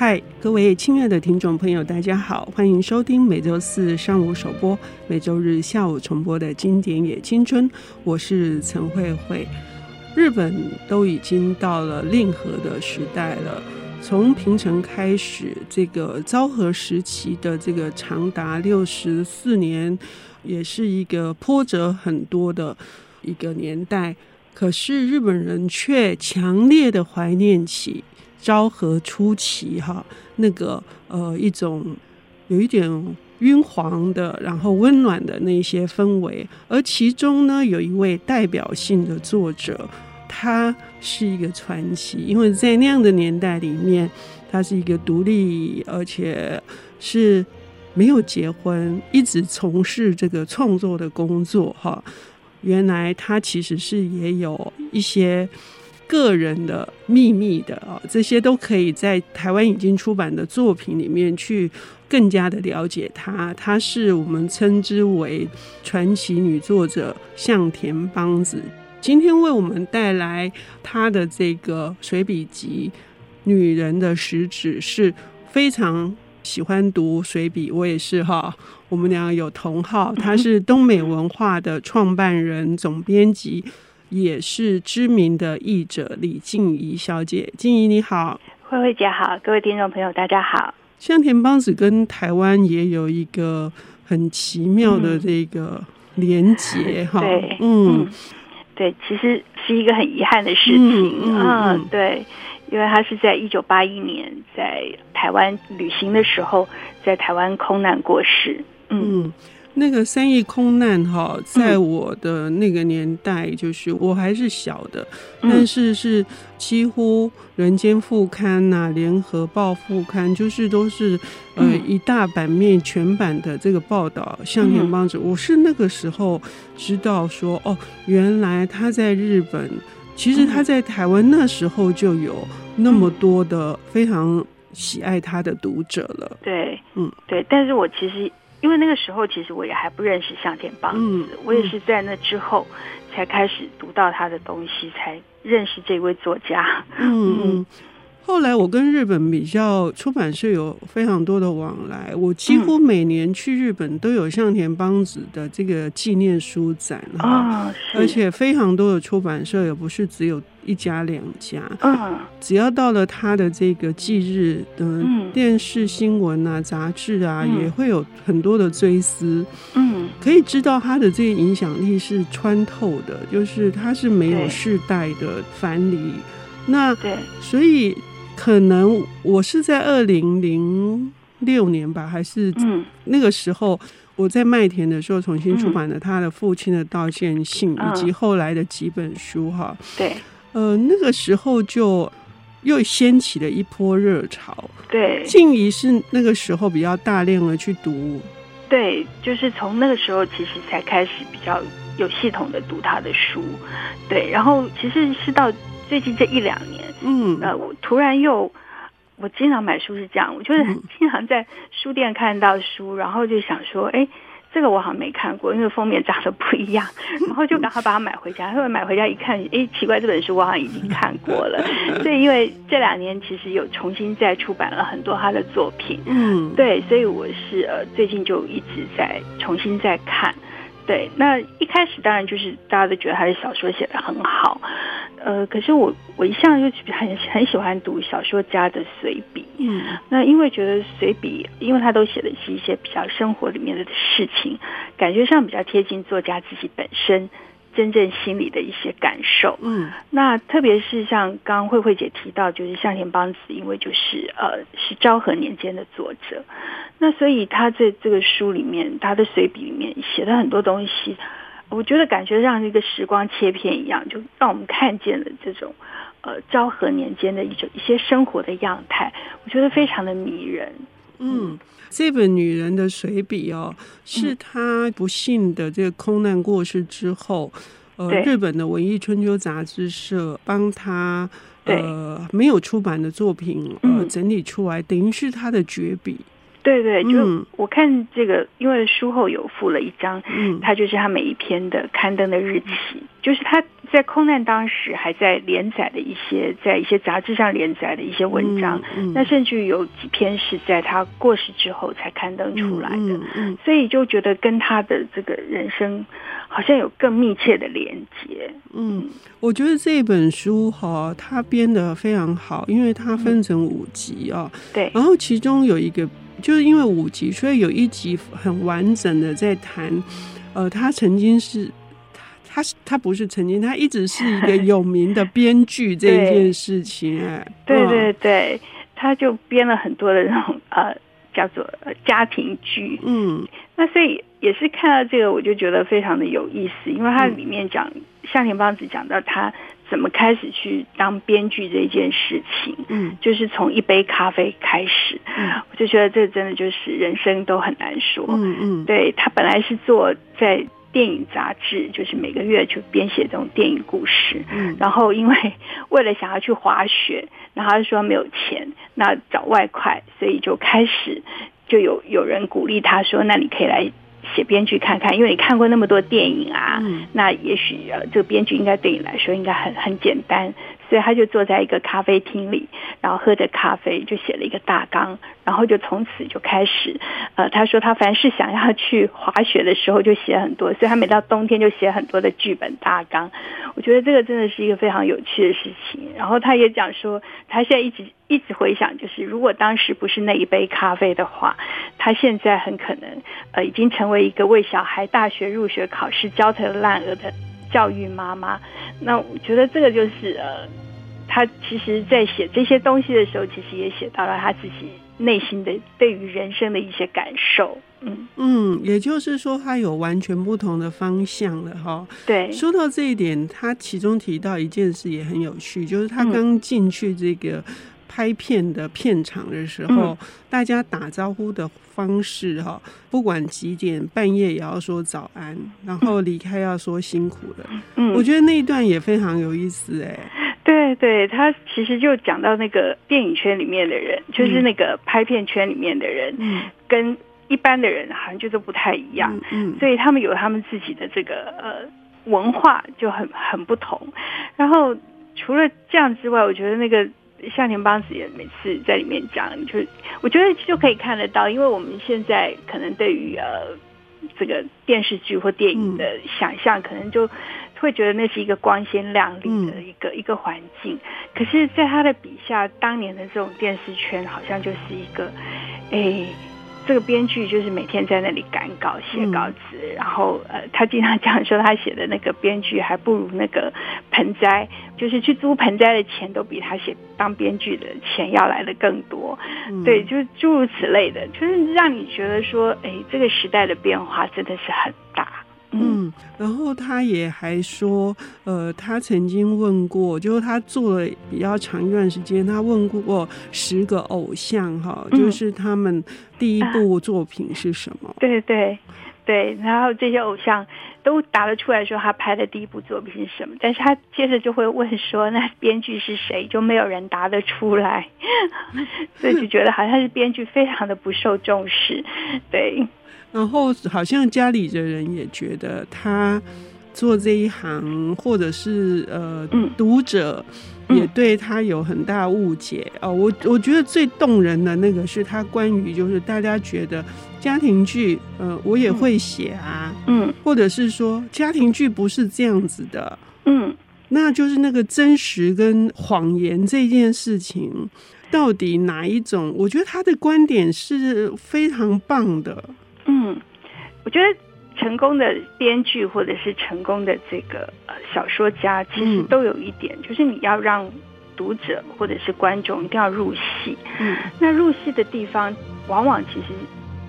嗨，各位亲爱的听众朋友，大家好，欢迎收听每周四上午首播、每周日下午重播的经典也青春。我是陈慧慧。日本都已经到了令和的时代了，从平成开始，这个昭和时期的这个长达六十四年，也是一个波折很多的一个年代。可是日本人却强烈的怀念起。昭和初期，哈，那个呃，一种有一点晕黄的，然后温暖的那些氛围。而其中呢，有一位代表性的作者，他是一个传奇，因为在那样的年代里面，他是一个独立，而且是没有结婚，一直从事这个创作的工作。哈，原来他其实是也有一些。个人的秘密的啊，这些都可以在台湾已经出版的作品里面去更加的了解她。她是我们称之为传奇女作者向田邦子。今天为我们带来她的这个随笔集《女人的食指》，是非常喜欢读随笔，我也是哈。我们俩有同好，她是东美文化的创办人、总编辑。也是知名的译者李静怡小姐，静怡你好，慧慧姐好，各位听众朋友大家好。香田邦子跟台湾也有一个很奇妙的这个连结哈，对，嗯，对，其实是一个很遗憾的事情，嗯，嗯，对，因为他是在一九八一年在台湾旅行的时候，在台湾空难过世，嗯。嗯那个三亿空难哈，在我的那个年代，就是我还是小的，嗯、但是是几乎《人间副刊》呐，《联合报》副刊，就是都是呃一大版面全版的这个报道。向田邦子，我是那个时候知道说，哦，原来他在日本，其实他在台湾那时候就有那么多的非常喜爱他的读者了。对，嗯，对，但是我其实。因为那个时候，其实我也还不认识向田邦子，嗯嗯、我也是在那之后才开始读到他的东西，才认识这位作家。嗯。嗯 后来我跟日本比较，出版社有非常多的往来，我几乎每年去日本都有向田邦子的这个纪念书展啊，而且非常多的出版社也不是只有一家两家，嗯，只要到了他的这个忌日的电视新闻啊、杂志啊，也会有很多的追思，嗯，可以知道他的这个影响力是穿透的，就是他是没有世代的藩篱，那对，所以。可能我是在二零零六年吧，还是那个时候我在麦田的时候重新出版了他的父亲的道歉信，以及后来的几本书哈。对，呃，那个时候就又掀起了一波热潮。对，静怡是那个时候比较大量的去读。对，就是从那个时候其实才开始比较有系统的读他的书。对，然后其实是到。最近这一两年，嗯，呃，我突然又，我经常买书是这样，我就是 经常在书店看到书，然后就想说，哎，这个我好像没看过，因为封面长得不一样，然后就赶快把它买回家。后来买回家一看，哎，奇怪，这本书我好像已经看过了。所以因为这两年其实有重新再出版了很多他的作品，嗯，对，所以我是呃最近就一直在重新在看。对，那一开始当然就是大家都觉得他的小说写得很好。呃，可是我我一向就很很喜欢读小说家的随笔，嗯，那因为觉得随笔，因为他都写的是一些比较生活里面的事情，感觉上比较贴近作家自己本身真正心里的一些感受，嗯，那特别是像刚刚慧慧姐提到，就是向田邦子，因为就是呃是昭和年间的作者，那所以他在这个书里面，他的随笔里面写的很多东西。我觉得感觉像一个时光切片一样，就让我们看见了这种呃昭和年间的一种一些生活的样态，我觉得非常的迷人。嗯，这本《女人的随笔》哦，是她不幸的这个空难过世之后，呃，日本的文艺春秋杂志社帮她呃没有出版的作品呃整理出来，等于是她的绝笔。对对，就我看这个，因为书后有附了一张，嗯，它就是他每一篇的刊登的日期，就是他在空难当时还在连载的一些，在一些杂志上连载的一些文章，嗯嗯、那甚至于有几篇是在他过世之后才刊登出来的，嗯嗯、所以就觉得跟他的这个人生好像有更密切的连接。嗯，我觉得这本书哈，他编的非常好，因为它分成五集啊，嗯、对，然后其中有一个就是因为五集，所以有一集很完整的在谈，呃，他曾经是。他是他不是曾经，他一直是一个有名的编剧这一件事情哎，对对对，他就编了很多的那种呃叫做家庭剧，嗯，那所以也是看到这个我就觉得非常的有意思，因为它里面讲向田邦子讲到他怎么开始去当编剧这件事情，嗯，就是从一杯咖啡开始，嗯，我就觉得这真的就是人生都很难说，嗯嗯，对他本来是做在。电影杂志就是每个月去编写这种电影故事，嗯，然后因为 为了想要去滑雪，然后他就说没有钱，那找外快，所以就开始就有有人鼓励他说，那你可以来写编剧看看，因为你看过那么多电影啊，嗯，那也许呃这个编剧应该对你来说应该很很简单。所以他就坐在一个咖啡厅里，然后喝着咖啡，就写了一个大纲，然后就从此就开始。呃，他说他凡是想要去滑雪的时候，就写很多，所以他每到冬天就写很多的剧本大纲。我觉得这个真的是一个非常有趣的事情。然后他也讲说，他现在一直一直回想，就是如果当时不是那一杯咖啡的话，他现在很可能呃已经成为一个为小孩大学入学考试焦头烂额的。教育妈妈，那我觉得这个就是呃，他其实在写这些东西的时候，其实也写到了他自己内心的对于人生的一些感受。嗯嗯，也就是说，他有完全不同的方向了哈。对，说到这一点，他其中提到一件事也很有趣，就是他刚进去这个。拍片的片场的时候，嗯、大家打招呼的方式哈，不管几点，半夜也要说早安，然后离开要说辛苦了。嗯，我觉得那一段也非常有意思哎。对对，他其实就讲到那个电影圈里面的人，就是那个拍片圈里面的人，嗯，跟一般的人好像就是不太一样。嗯，所以他们有他们自己的这个呃文化就很很不同。然后除了这样之外，我觉得那个。向田邦子也每次在里面讲，就我觉得就可以看得到，因为我们现在可能对于呃这个电视剧或电影的想象，可能就会觉得那是一个光鲜亮丽的一个、嗯、一个环境。可是，在他的笔下，当年的这种电视圈，好像就是一个诶。这个编剧就是每天在那里赶稿、写稿子，嗯、然后呃，他经常讲说他写的那个编剧还不如那个盆栽，就是去租盆栽的钱都比他写当编剧的钱要来的更多。嗯、对，就是诸如此类的，就是让你觉得说，哎，这个时代的变化真的是很大。嗯，然后他也还说，呃，他曾经问过，就是他做了比较长一段时间，他问过十个偶像，哈，就是他们第一部作品是什么？嗯啊、对对对，然后这些偶像都答得出来说他拍的第一部作品是什么，但是他接着就会问说，那编剧是谁？就没有人答得出来，所以就觉得好像是编剧非常的不受重视，对。然后好像家里的人也觉得他做这一行，或者是呃，读者也对他有很大误解哦。我我觉得最动人的那个是他关于就是大家觉得家庭剧，呃，我也会写啊，嗯，或者是说家庭剧不是这样子的，嗯，那就是那个真实跟谎言这件事情，到底哪一种？我觉得他的观点是非常棒的。嗯，我觉得成功的编剧或者是成功的这个呃小说家，其实都有一点，嗯、就是你要让读者或者是观众一定要入戏。嗯，那入戏的地方，往往其实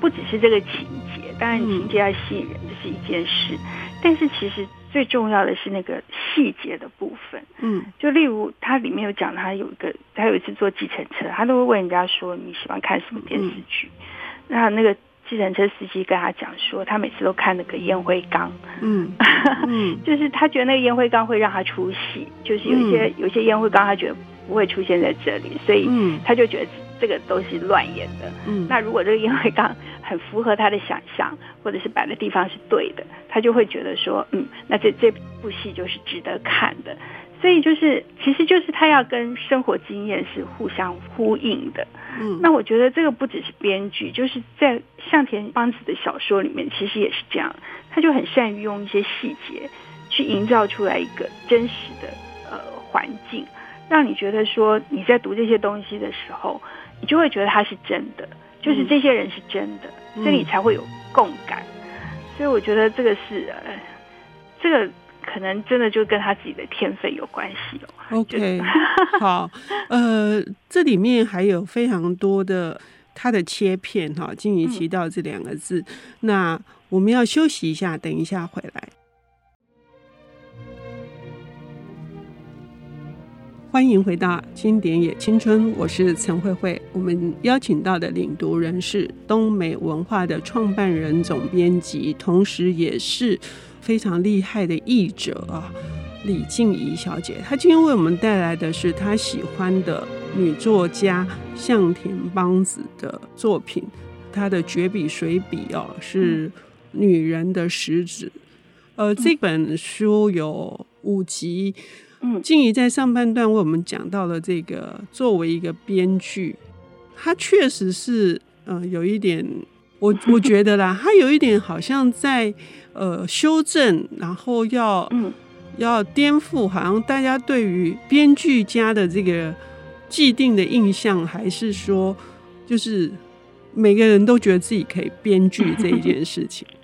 不只是这个情节，当然情节要吸引人，这是一件事。嗯、但是其实最重要的是那个细节的部分。嗯，就例如他里面有讲，他有一个，他有一次坐计程车，他都会问人家说，你喜欢看什么电视剧？嗯、那那个。计程车司机跟他讲说，他每次都看那个烟灰缸，嗯，嗯就是他觉得那个烟灰缸会让他出戏，就是有一些、嗯、有一些烟灰缸他觉得不会出现在这里，所以他就觉得这个都是乱演的。嗯，那如果这个烟灰缸很符合他的想象，或者是摆的地方是对的，他就会觉得说，嗯，那这这部戏就是值得看的。所以就是，其实就是他要跟生活经验是互相呼应的。嗯，那我觉得这个不只是编剧，就是在向田邦子的小说里面，其实也是这样。他就很善于用一些细节去营造出来一个真实的呃环境，让你觉得说你在读这些东西的时候，你就会觉得它是真的，就是这些人是真的，嗯，所以你才会有共感。所以我觉得这个是呃，这个。可能真的就跟他自己的天分有关系哦。OK，好，呃，这里面还有非常多的他的切片哈，静怡提到这两个字，嗯，那我们要休息一下，等一下回来。欢迎回到《经典也青春》，我是陈慧慧。我们邀请到的领读人是东美文化的创办人、总编辑，同时也是。非常厉害的译者啊，李静怡小姐，她今天为我们带来的是她喜欢的女作家向田邦子的作品，她的绝笔随笔哦是《女人的食指》。呃，这本书有五集。嗯，静怡在上半段为我们讲到了这个，作为一个编剧，她确实是呃有一点。我我觉得啦，他有一点好像在呃修正，然后要嗯要颠覆，好像大家对于编剧家的这个既定的印象，还是说就是每个人都觉得自己可以编剧这一件事情。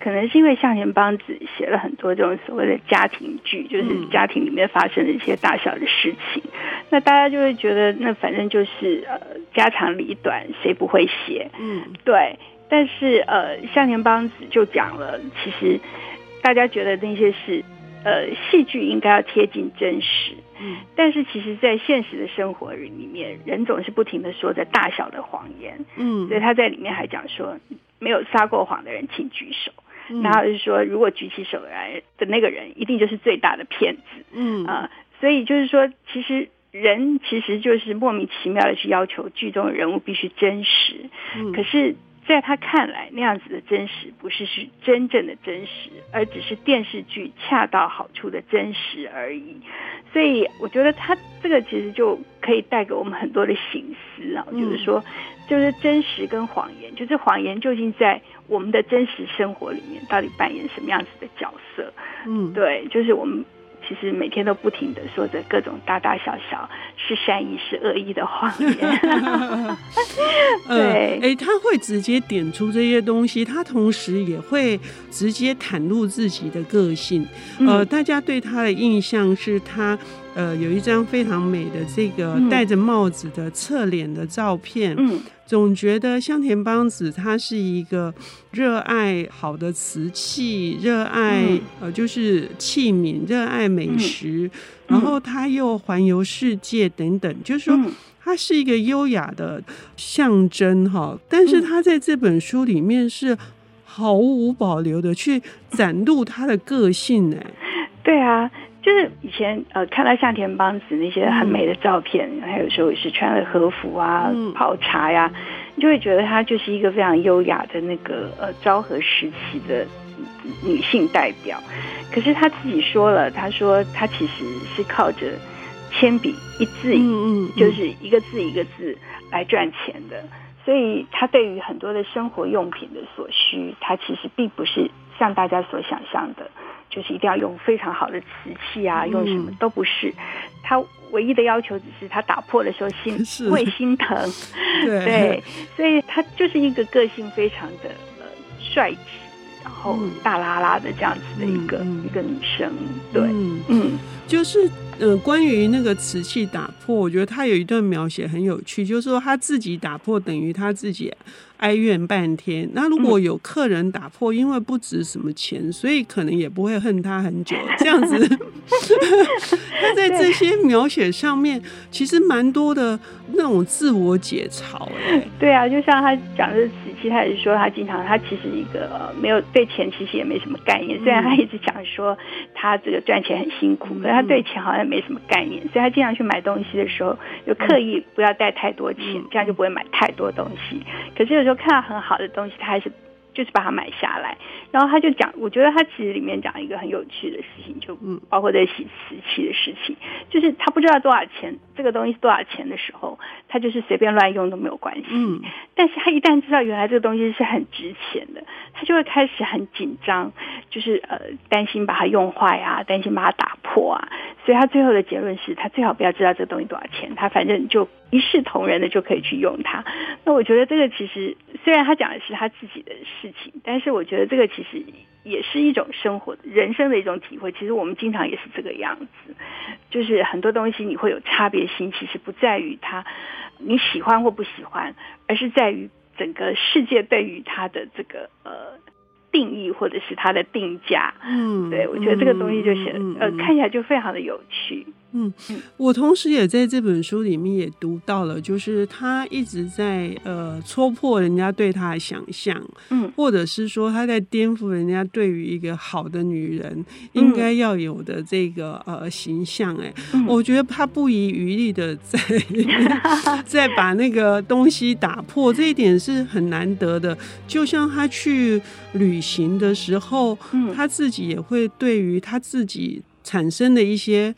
可能是因为向田邦子写了很多这种所谓的家庭剧，就是家庭里面发生的一些大小的事情，嗯、那大家就会觉得那反正就是呃家长里短，谁不会写？嗯，对。但是呃向田邦子就讲了，其实大家觉得那些是呃戏剧应该要贴近真实，嗯，但是其实在现实的生活里面，人总是不停的说着大小的谎言，嗯，所以他在里面还讲说，没有撒过谎的人请举手。然后就是说，如果举起手来的那个人，一定就是最大的骗子。嗯。啊，所以就是说，其实人其实就是莫名其妙的去要求剧中的人物必须真实。嗯，可是在他看来，那样子的真实不是是真正的真实，而只是电视剧恰到好处的真实而已。所以我觉得他这个其实就可以带给我们很多的醒思啊，就是说，就是真实跟谎言，就是谎言究竟在。我们的真实生活里面到底扮演什么样子的角色？嗯，对，就是我们其实每天都不停的说着各种大大小小是善意是恶意的谎言。对，哎、呃，他会直接点出这些东西，他同时也会直接袒露自己的个性。呃，嗯、大家对他的印象是他。呃，有一张非常美的这个戴着帽子的侧脸的照片，嗯，总觉得香田邦子她是一个热爱好的瓷器，热爱、嗯、呃就是器皿，热爱美食，嗯、然后她又环游世界等等，就是说她是一个优雅的象征哈。但是他在这本书里面是毫无保留的去展露他的个性呢。对啊。就是以前呃看到向田邦子那些很美的照片，还、嗯、有时候也是穿了和服啊、嗯、泡茶呀，你就会觉得她就是一个非常优雅的那个呃昭和时期的女性代表。可是她自己说了，她说她其实是靠着铅笔一字嗯，嗯就是一个字一个字来赚钱的，所以她对于很多的生活用品的所需，她其实并不是像大家所想象的。就是一定要用非常好的瓷器啊，用什么都不是。他唯一的要求只是他打破的时候心 会心疼，对，对，所以他就是一个个性非常的呃率直，然后大拉拉的这样子的一个、嗯、一个女生，对，嗯，嗯就是。呃，关于那个瓷器打破，我觉得他有一段描写很有趣，就是说他自己打破等于他自己哀怨半天。那如果有客人打破，因为不值什么钱，所以可能也不会恨他很久。这样子，他在这些描写上面其实蛮多的那种自我解嘲。哎，对啊，就像他讲的。西，他也是说他经常他其实一个、呃、没有对钱其实也没什么概念，虽然他一直讲说他这个赚钱很辛苦，可是他对钱好像没什么概念，所以他经常去买东西的时候，就刻意不要带太多钱，这样就不会买太多东西。可是有时候看到很好的东西，他还是。就是把它买下来，然后他就讲，我觉得他其实里面讲一个很有趣的事情，就包括在洗瓷器的事情，就是他不知道多少钱，这个东西多少钱的时候，他就是随便乱用都没有关系。嗯，但是他一旦知道原来这个东西是很值钱的，他就会开始很紧张，就是呃担心把它用坏啊，担心把它打破啊，所以他最后的结论是他最好不要知道这个东西多少钱，他反正就一视同仁的就可以去用它。那我觉得这个其实虽然他讲的是他自己的事。事情，但是我觉得这个其实也是一种生活、人生的一种体会。其实我们经常也是这个样子，就是很多东西你会有差别心，其实不在于它你喜欢或不喜欢，而是在于整个世界对于它的这个呃定义或者是它的定价。嗯，对，我觉得这个东西就显、嗯、呃看起来就非常的有趣。嗯，我同时也在这本书里面也读到了，就是他一直在呃戳破人家对他的想象，嗯，或者是说他在颠覆人家对于一个好的女人应该要有的这个呃形象。哎，我觉得他不遗余力的在 在把那个东西打破，这一点是很难得的。就像他去旅行的时候，他自己也会对于他自己产生的一些。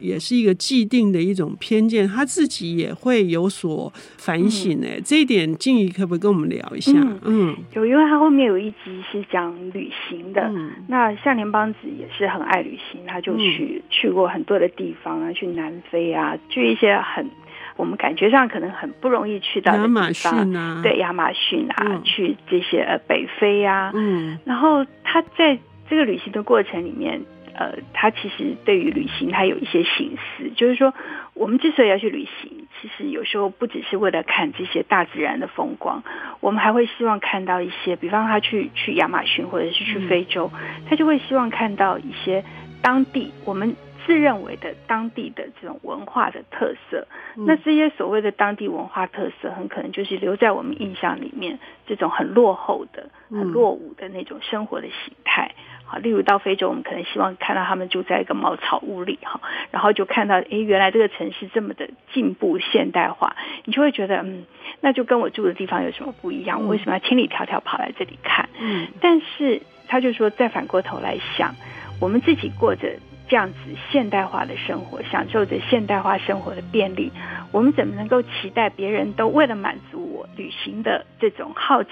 也是一个既定的一种偏见，他自己也会有所反省哎，这一点静怡可不可以跟我们聊一下？嗯，有，因为他后面有一集是讲旅行的，嗯、那像连邦子也是很爱旅行，他就去、嗯、去过很多的地方啊，去南非啊，去一些很我们感觉上可能很不容易去到的地方，亚马逊啊，对，亚马逊啊，嗯、去这些呃北非啊，嗯，然后他在这个旅行的过程里面。呃，他其实对于旅行，他有一些心思，就是说，我们之所以要去旅行，其实有时候不只是为了看这些大自然的风光，我们还会希望看到一些，比方他去去亚马逊或者是去非洲，他就会希望看到一些当地我们自认为的当地的这种文化的特色。那这些所谓的当地文化特色，很可能就是留在我们印象里面这种很落后的、很落伍的那种生活的形态。好，例如到非洲，我们可能希望看到他们住在一个茅草屋里哈，然后就看到，诶，原来这个城市这么的进步现代化，你就会觉得，嗯，那就跟我住的地方有什么不一样？我为什么要千里迢迢跑来这里看？嗯，但是他就说，再反过头来想，我们自己过着这样子现代化的生活，享受着现代化生活的便利，我们怎么能够期待别人都为了满足旅行的这种好奇？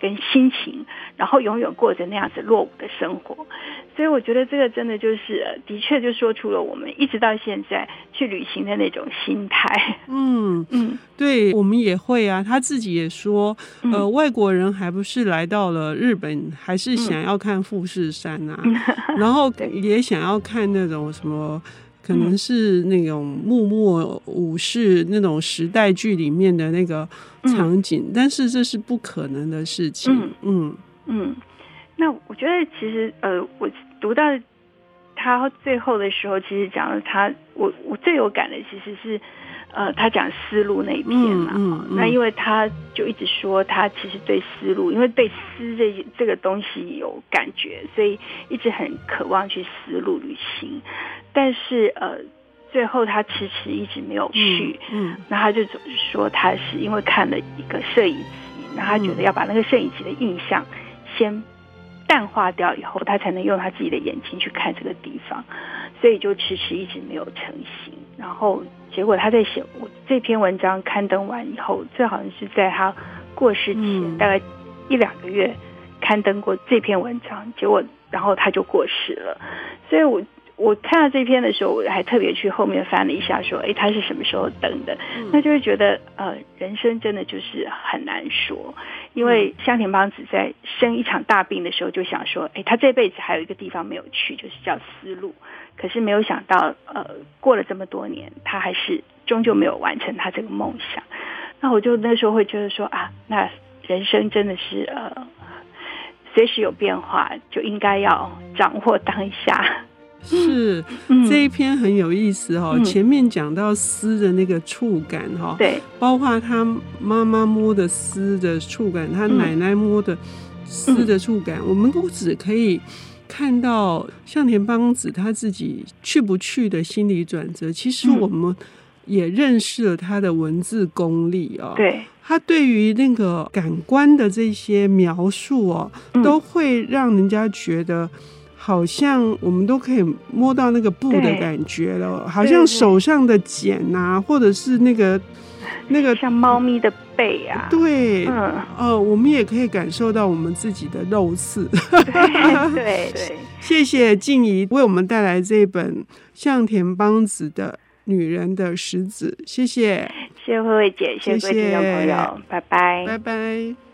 跟心情，然后永远过着那样子落伍的生活，所以我觉得这个真的就是，的确就说出了我们一直到现在去旅行的那种心态。嗯嗯，对，我们也会啊。他自己也说，呃，嗯、外国人还不是来到了日本，还是想要看富士山啊，嗯、然后也想要看那种什么。可能是那种幕末武士那种时代剧里面的那个场景，嗯、但是这是不可能的事情。嗯。嗯，嗯，那我觉得其实呃，我读到他最后的时候，其实讲了他，我我最有感的其实是呃，他讲丝路那一篇嘛。嗯嗯嗯、那因为他就一直说他其实对丝路，因为对丝这这个东西有感觉，所以一直很渴望去丝路旅行。但是呃，最后他迟迟一直没有去。嗯，嗯，那他就总是说他是因为看了一个摄影集，那他觉得要把那个摄影集的印象先淡化掉以后，他才能用他自己的眼睛去看这个地方，所以就迟迟一直没有成行。然后结果他在写我这篇文章刊登完以后，这好像是在他过世前、嗯、大概一两个月刊登过这篇文章，结果然后他就过世了，所以我。我看到这篇的时候，我还特别去后面翻了一下，说：“哎，他是什么时候登的？”那就会觉得，呃，人生真的就是很难说。因为香田邦子在生一场大病的时候，就想说：“哎，他这辈子还有一个地方没有去，就是叫丝路。”可是没有想到，呃，过了这么多年，他还是终究没有完成他这个梦想。那我就那时候会觉得说：“啊，那人生真的是呃，随时有变化，就应该要掌握当下。”是、嗯、这一篇很有意思哦。嗯、前面讲到丝的那个触感哈，对，包括他妈妈摸的丝的触感，他奶奶摸的丝的触感，嗯、我们都只可以看到向田邦子他自己去不去的心理转折。其实我们也认识了他的文字功力哦。对，他对于那个感官的这些描述哦，都会让人家觉得。好像我们都可以摸到那个布的感觉了，好像手上的茧啊，或者是那个那个像猫咪的背啊，对，嗯，呃，我们也可以感受到我们自己的肉刺。对对，谢谢静怡为我们带来这本向田邦子的《女人的石子》，谢谢，谢谢慧慧姐，谢谢各位听众朋友，拜拜，拜拜。